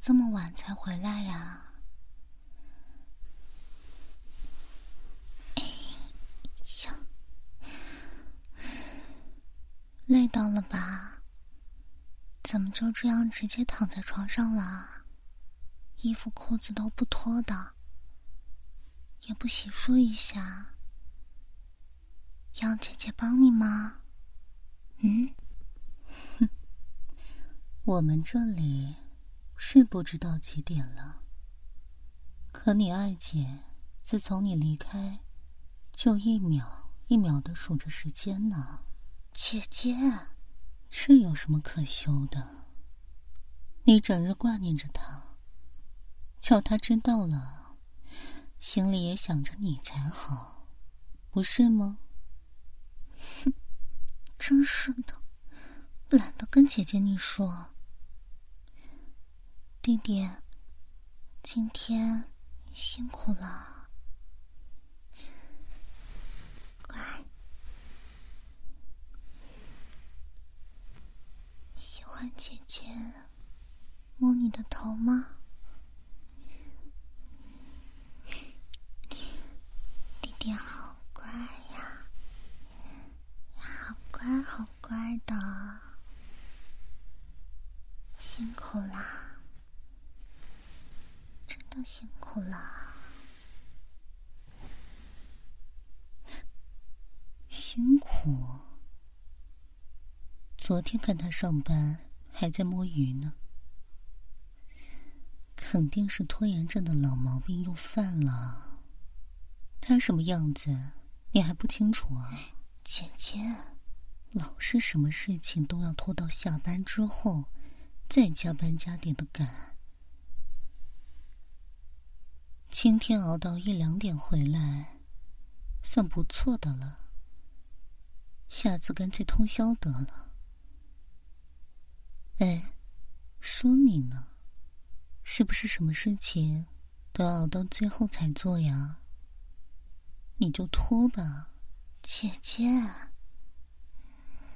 这么晚才回来呀？哎呀，累到了吧？怎么就这样直接躺在床上了？衣服裤子都不脱的，也不洗漱一下？要姐姐帮你吗？嗯？我们这里是不知道几点了，可你二姐自从你离开，就一秒一秒的数着时间呢。姐姐，这有什么可羞的？你整日挂念着她，叫她知道了，心里也想着你才好，不是吗？哼，真是的。懒得跟姐姐你说，弟弟，今天辛苦了，乖，喜欢姐姐摸你的头吗？弟弟好乖呀，好乖，好乖的。辛苦啦，真的辛苦啦，辛苦。昨天看他上班还在摸鱼呢，肯定是拖延症的老毛病又犯了。他什么样子你还不清楚啊？姐姐，老是什么事情都要拖到下班之后。再加班加点的赶，今天熬到一两点回来，算不错的了。下次干脆通宵得了。哎，说你呢，是不是什么事情都要熬到最后才做呀？你就拖吧，姐姐，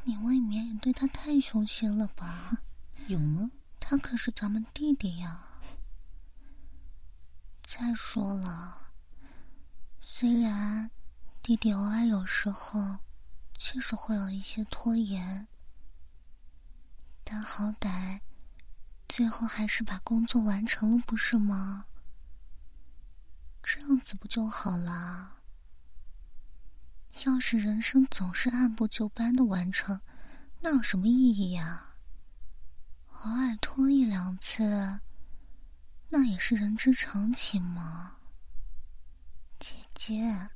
你未免也对他太凶心了吧？有吗？他可是咱们弟弟呀。再说了，虽然弟弟偶尔有时候确实会有一些拖延，但好歹最后还是把工作完成了，不是吗？这样子不就好了？要是人生总是按部就班的完成，那有什么意义呀？偶尔拖一两次，那也是人之常情嘛。姐姐，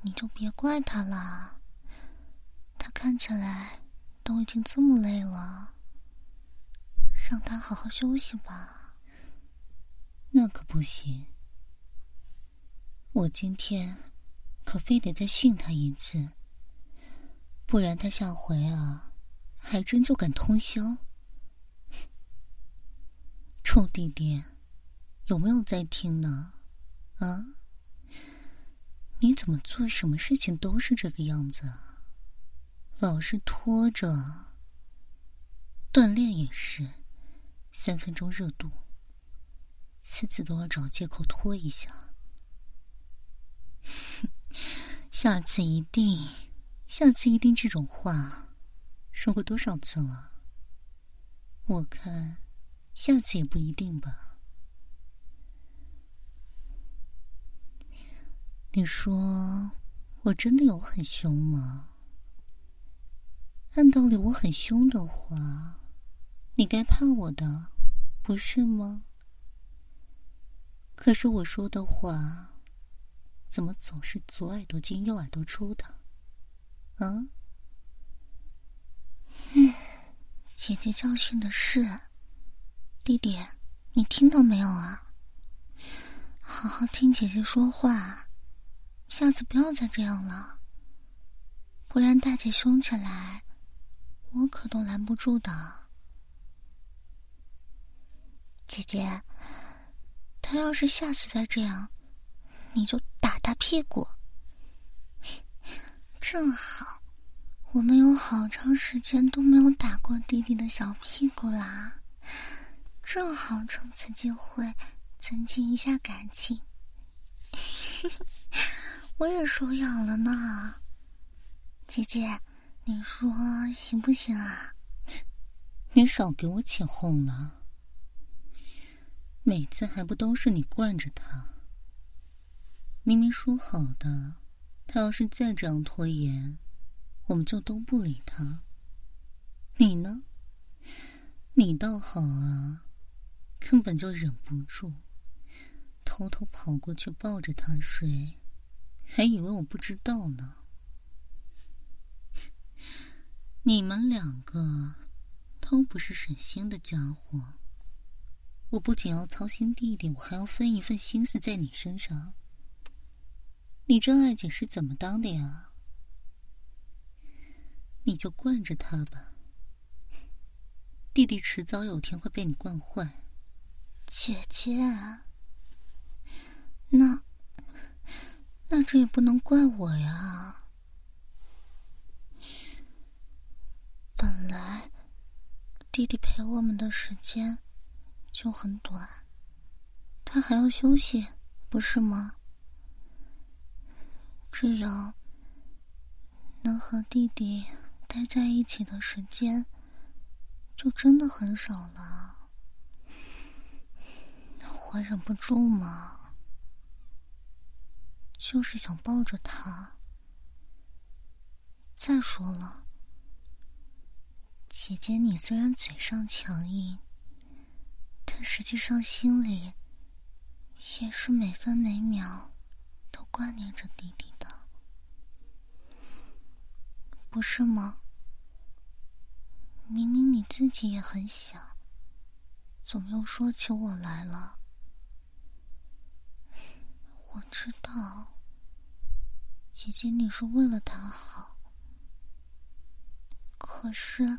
你就别怪他了，他看起来都已经这么累了，让他好好休息吧。那可不行，我今天可非得再训他一次，不然他下回啊，还真就敢通宵。臭弟弟，有没有在听呢？啊？你怎么做什么事情都是这个样子啊？老是拖着。锻炼也是，三分钟热度，次次都要找借口拖一下。下次一定，下次一定，这种话说过多少次了？我看。下次也不一定吧？你说我真的有很凶吗？按道理我很凶的话，你该怕我的，不是吗？可是我说的话，怎么总是左耳朵进右耳朵出的？啊？嗯姐姐教训的是，弟弟，你听到没有啊？好好听姐姐说话，下次不要再这样了，不然大姐凶起来，我可都拦不住的。姐姐，他要是下次再这样，你就打他屁股。正好，我们有好长时间都没有打过弟弟的小屁股啦，正好趁此机会增进一下感情。我也手痒了呢，姐姐，你说行不行啊？你少给我起哄了。每次还不都是你惯着他？明明说好的，他要是再这样拖延，我们就都不理他。你呢？你倒好啊，根本就忍不住，偷偷跑过去抱着他睡，还以为我不知道呢。你们两个都不是省心的家伙。我不仅要操心弟弟，我还要分一份心思在你身上。你这爱姐是怎么当的呀？你就惯着他吧，弟弟迟早有天会被你惯坏。姐姐，那那这也不能怪我呀。本来弟弟陪我们的时间。就很短，他还要休息，不是吗？这样能和弟弟待在一起的时间就真的很少了。我忍不住嘛，就是想抱着他。再说了，姐姐，你虽然嘴上强硬。但实际上，心里也是每分每秒都挂念着弟弟的，不是吗？明明你自己也很想，怎么又说起我来了。我知道，姐姐你是为了他好，可是。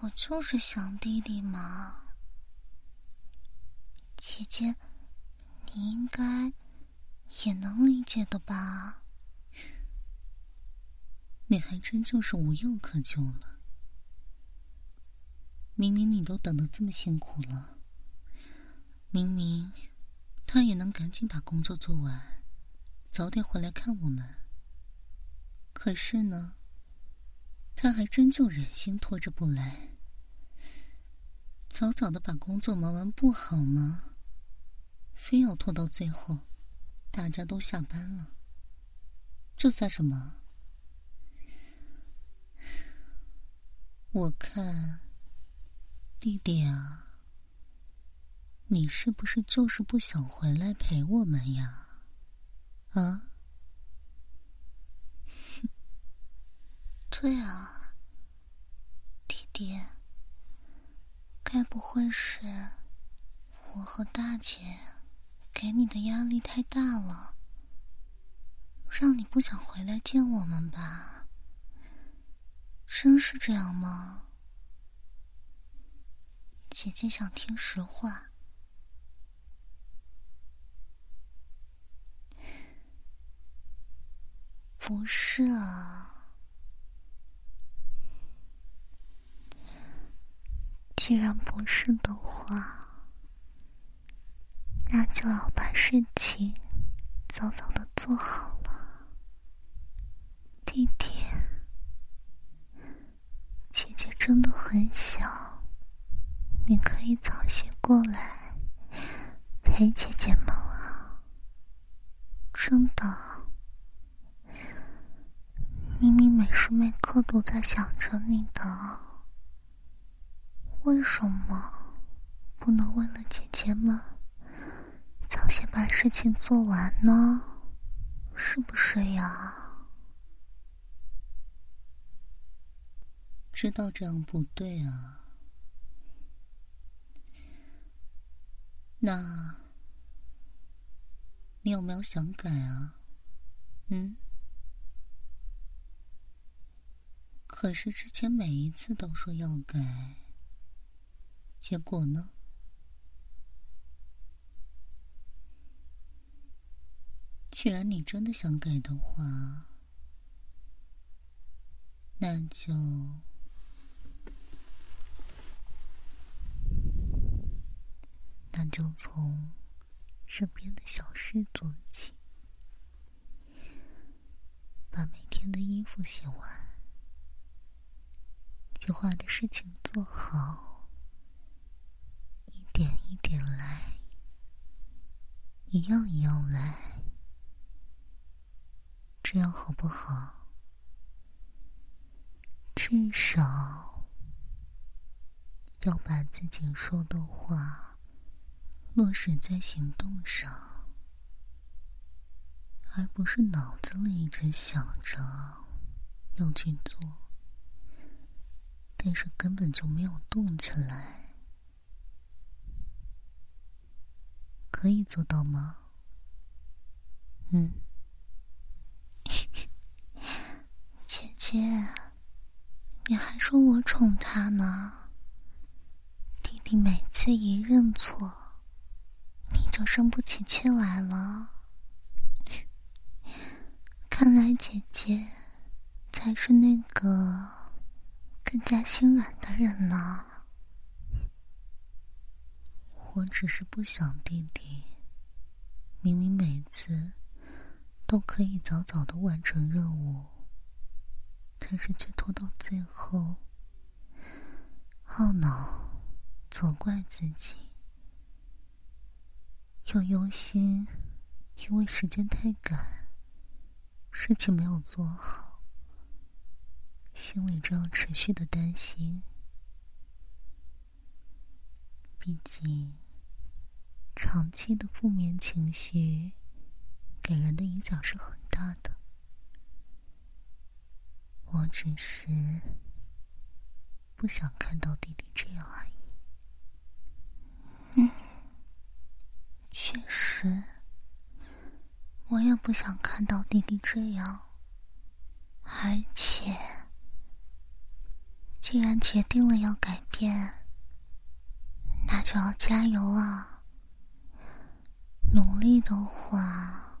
我就是想弟弟嘛，姐姐，你应该也能理解的吧？你还真就是无药可救了。明明你都等得这么辛苦了，明明他也能赶紧把工作做完，早点回来看我们。可是呢，他还真就忍心拖着不来。早早的把工作忙完不好吗？非要拖到最后，大家都下班了，这算什么？我看，弟弟啊，你是不是就是不想回来陪我们呀？啊？对啊，弟弟。该不会是我和大姐给你的压力太大了，让你不想回来见我们吧？真是这样吗？姐姐想听实话。不是啊。既然不是的话，那就要把事情早早的做好了。弟弟，姐姐真的很想，你可以早些过来陪姐姐们啊！真的，明明每时每刻都在想着你的。为什么不能为了姐姐们早些把事情做完呢？是不是呀？知道这样不对啊。那，你有没有想改啊？嗯？可是之前每一次都说要改，结果呢？既然你真的想改的话，那就那就从身边的小事做起，把每天的衣服洗完，计划的事情做好，一点一点来，一样一样来。这样好不好？至少要把自己说的话落实在行动上，而不是脑子里一直想着要去做，但是根本就没有动起来。可以做到吗？嗯。姐姐，你还说我宠他呢？弟弟每次一认错，你就生不起气来了。看来姐姐才是那个更加心软的人呢。我只是不想弟弟，明明每次。都可以早早的完成任务，但是却拖到最后，懊恼、责怪自己，又忧心，因为时间太赶，事情没有做好，心里这样持续的担心。毕竟，长期的负面情绪。给人的影响是很大的，我只是不想看到弟弟这样而已。嗯，确实，我也不想看到弟弟这样。而且，既然决定了要改变，那就要加油啊！努力的话。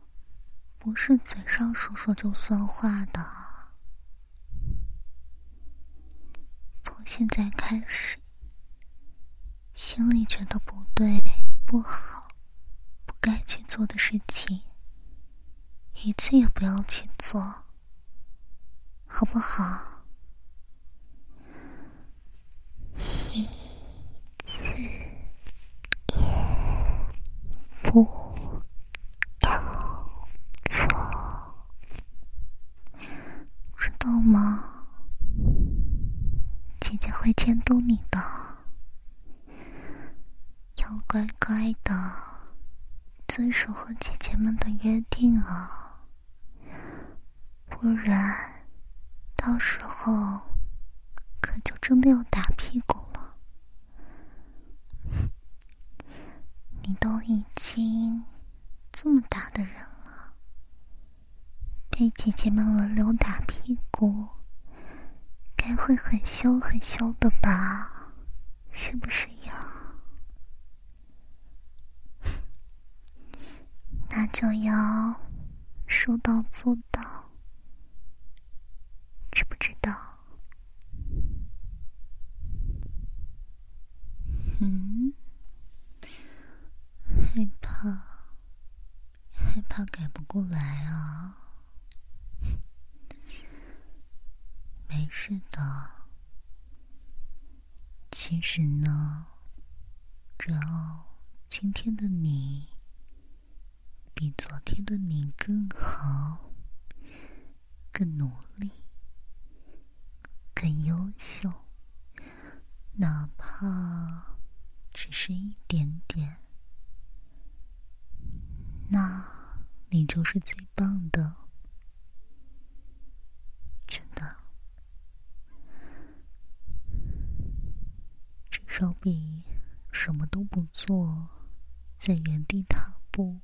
不是嘴上说说就算话的。从现在开始，心里觉得不对、不好、不该去做的事情，一次也不要去做，好不好？不。知道吗？姐姐会监督你的，要乖乖的遵守和姐姐们的约定啊，不然到时候可就真的要打屁股了。你都已经这么大的人。被姐姐们轮流打屁股，该会很羞很羞的吧？是不是呀？那就要说到做到，知不知道？嗯，害怕，害怕改不过来啊。没事的。其只能，只要今天的你比昨天的你更好、更努力、更优秀，哪怕只是一点点，那你就是最棒的。真的。稍比什么都不做，在原地踏步，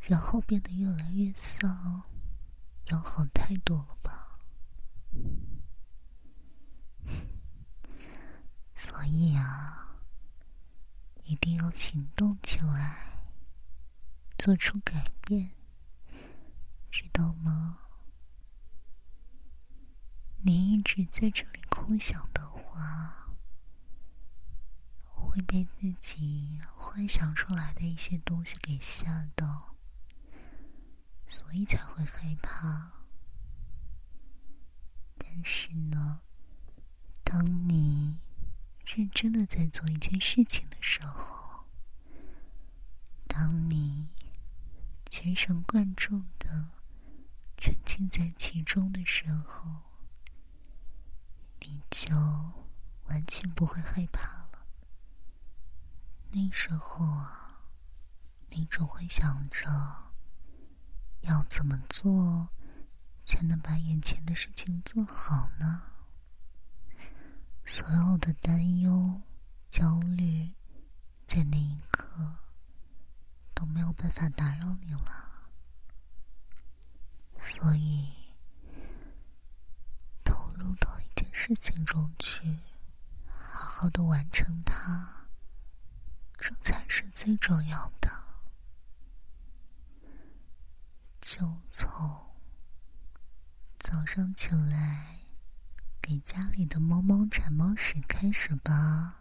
然后变得越来越丧，要好太多了吧？所以啊，一定要行动起来，做出改变，知道吗？你一直在这里空想的话，会被自己幻想出来的一些东西给吓到，所以才会害怕。但是呢，当你认真的在做一件事情的时候，当你全神贯注的沉浸在其中的时候，你就完全不会害怕了。那时候啊，你只会想着要怎么做才能把眼前的事情做好呢？所有的担忧、焦虑，在那一刻都没有办法打扰你了。所以，投入到一件事情中去，好好的完成它，这才是最重要的。就从早上起来。给家里的猫猫铲猫屎开始吧。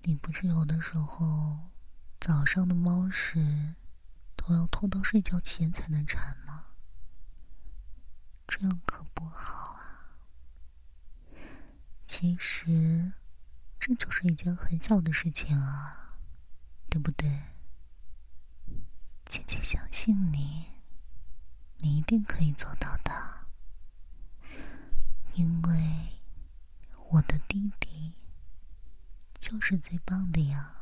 你不是有的时候早上的猫屎都要拖到睡觉前才能缠吗？这样可不好啊。其实这就是一件很小的事情啊，对不对？姐姐相信你，你一定可以做到的。因为我的弟弟就是最棒的呀，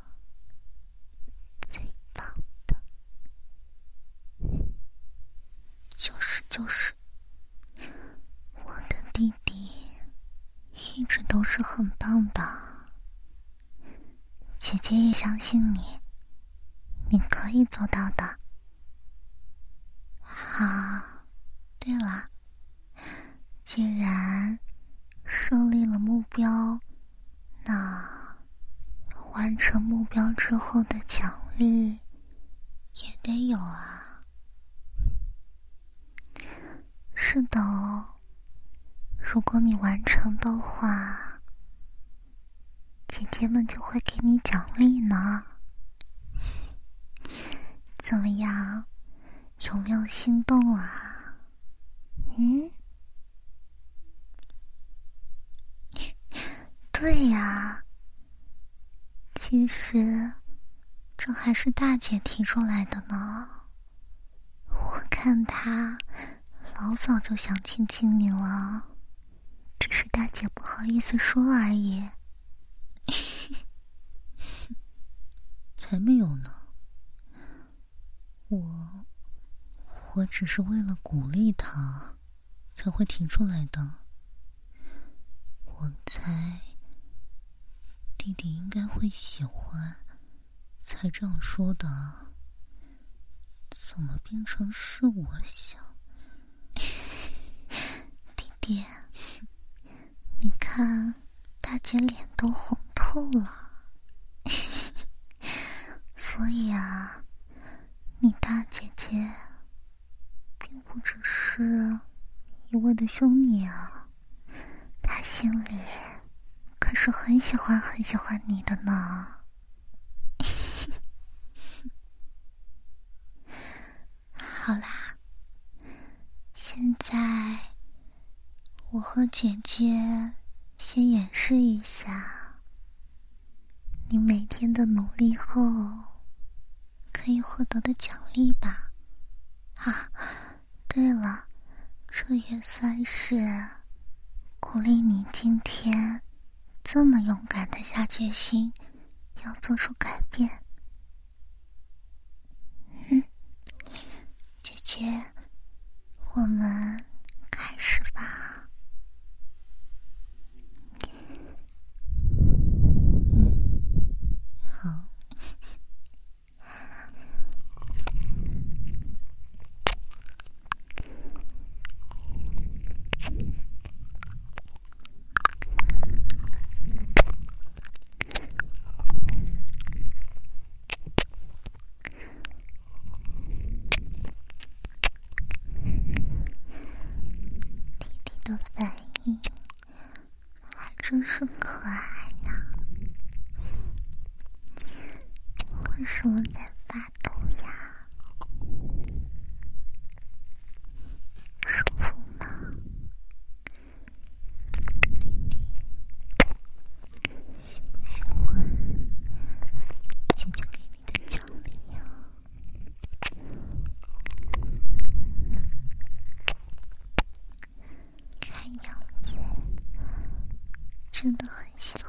最棒的，就是，我的弟弟一直都是很棒的，姐姐也相信你，你可以做到的。好，对了。既然设立了目标，那完成目标之后的奖励也得有啊。是的哦，如果你完成的话，姐姐们就会给你奖励呢。怎么样？有没有心动啊？嗯？对呀，其实这还是大姐提出来的呢。我看她老早就想亲亲你了，只是大姐不好意思说而已。才没有呢，我我只是为了鼓励他才会提出来的。我猜。弟弟应该会喜欢，才这样说的。怎么变成是我想？弟弟，你看大姐脸都红透了，所以啊，你大姐姐并不只是一味的凶你啊，她心里。可是很喜欢很喜欢你的呢。好啦，现在我和姐姐先演示一下你每天的努力后可以获得的奖励吧。啊，对了，这也算是鼓励你今天。这么勇敢的下决心，要做出改变。嗯，姐姐，我们开始吧。的反应还真是可爱呢。为什么在发抖呀？舒服吗？喜不喜欢姐姐给你的奖励呀？看样子真的很想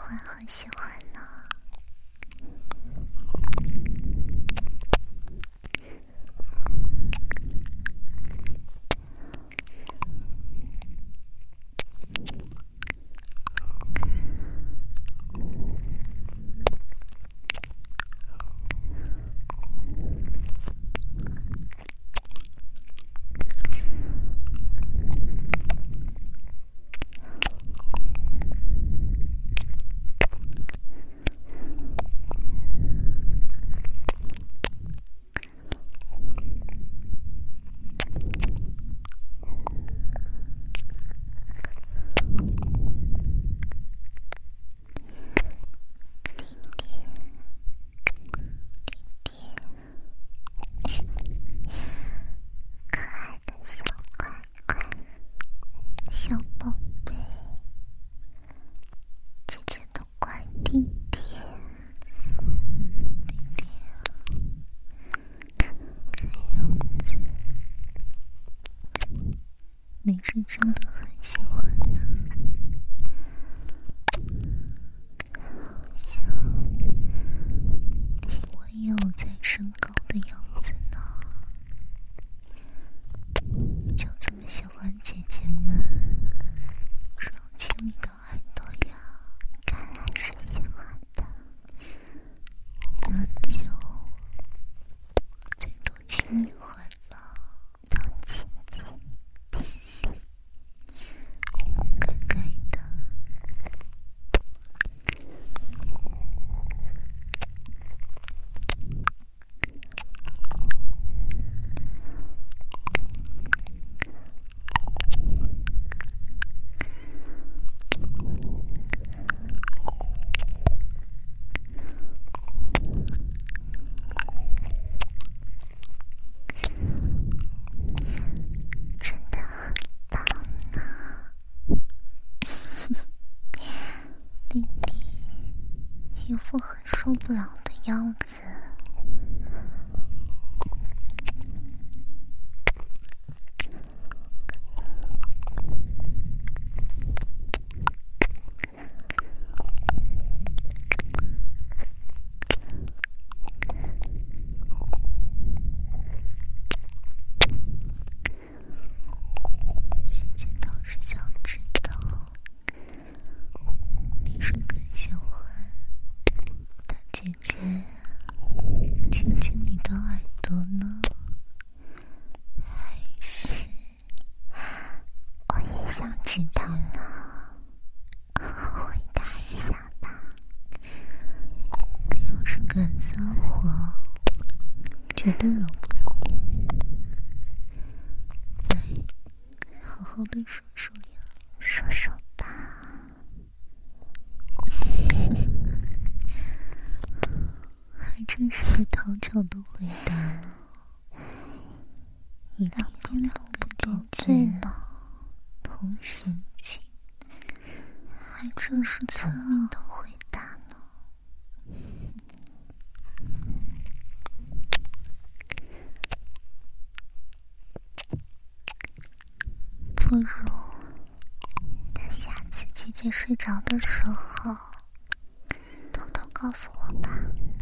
告诉我吧。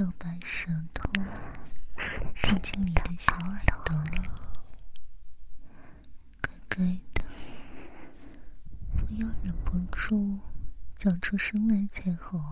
小白舌头伸进你的小耳朵乖乖的不要忍不住叫出声来才好。啊